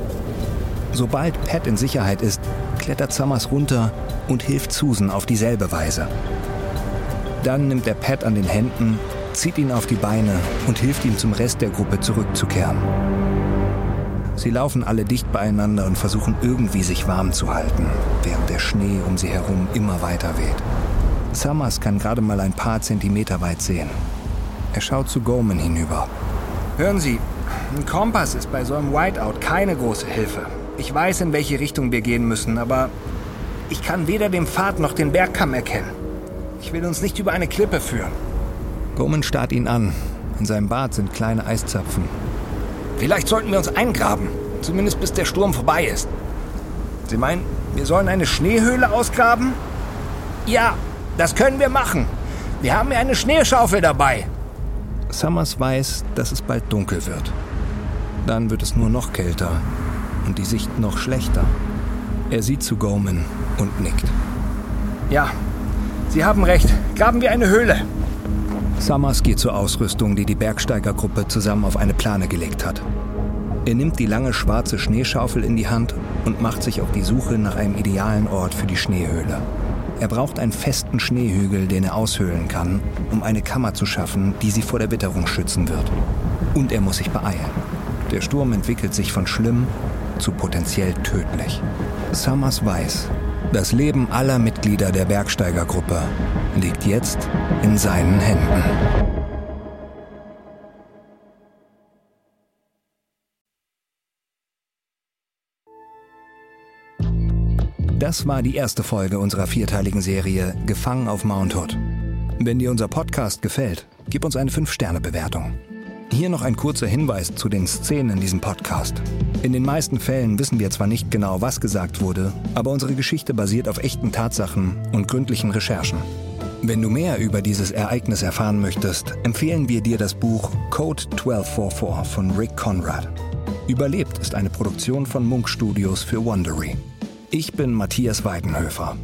Sobald Pat in Sicherheit ist, klettert Summers runter und hilft Susan auf dieselbe Weise. Dann nimmt er Pat an den Händen, zieht ihn auf die Beine und hilft ihm zum Rest der Gruppe zurückzukehren. Sie laufen alle dicht beieinander und versuchen irgendwie sich warm zu halten, während der Schnee um sie herum immer weiter weht. Summers kann gerade mal ein paar Zentimeter weit sehen. Er schaut zu Goman hinüber.
Hören Sie, ein Kompass ist bei so einem Whiteout keine große Hilfe. Ich weiß, in welche Richtung wir gehen müssen, aber ich kann weder den Pfad noch den Bergkamm erkennen. Ich will uns nicht über eine Klippe führen.
Goman starrt ihn an. In seinem Bart sind kleine Eiszapfen.
Vielleicht sollten wir uns eingraben, zumindest bis der Sturm vorbei ist. Sie meinen, wir sollen eine Schneehöhle ausgraben? Ja, das können wir machen. Wir haben ja eine Schneeschaufel dabei.
Summers weiß, dass es bald dunkel wird. Dann wird es nur noch kälter und die Sicht noch schlechter. Er sieht zu Goman und nickt.
Ja, Sie haben recht. Graben wir eine Höhle.
Summers geht zur Ausrüstung, die die Bergsteigergruppe zusammen auf eine Plane gelegt hat. Er nimmt die lange schwarze Schneeschaufel in die Hand und macht sich auf die Suche nach einem idealen Ort für die Schneehöhle. Er braucht einen festen Schneehügel, den er aushöhlen kann, um eine Kammer zu schaffen, die sie vor der Witterung schützen wird. Und er muss sich beeilen. Der Sturm entwickelt sich von schlimm zu potenziell tödlich. Summers weiß, das Leben aller Mitglieder der Bergsteigergruppe liegt jetzt in seinen Händen. Das war die erste Folge unserer vierteiligen Serie Gefangen auf Mount Hood. Wenn dir unser Podcast gefällt, gib uns eine 5-Sterne-Bewertung. Hier noch ein kurzer Hinweis zu den Szenen in diesem Podcast. In den meisten Fällen wissen wir zwar nicht genau, was gesagt wurde, aber unsere Geschichte basiert auf echten Tatsachen und gründlichen Recherchen. Wenn du mehr über dieses Ereignis erfahren möchtest, empfehlen wir dir das Buch Code 1244 von Rick Conrad. Überlebt ist eine Produktion von Munk Studios für Wondery. Ich bin Matthias Weidenhöfer.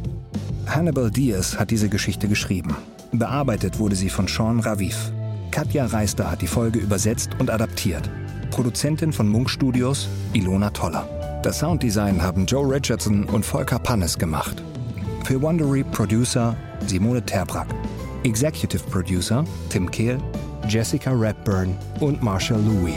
Hannibal Diaz hat diese Geschichte geschrieben. Bearbeitet wurde sie von Sean Raviv. Katja Reister hat die Folge übersetzt und adaptiert. Produzentin von Munk Studios Ilona Toller. Das Sounddesign haben Joe Richardson und Volker Pannes gemacht. Für Wondery Producer Simone Terbrack. Executive Producer Tim Kehl, Jessica Redburn und Marshall Louis.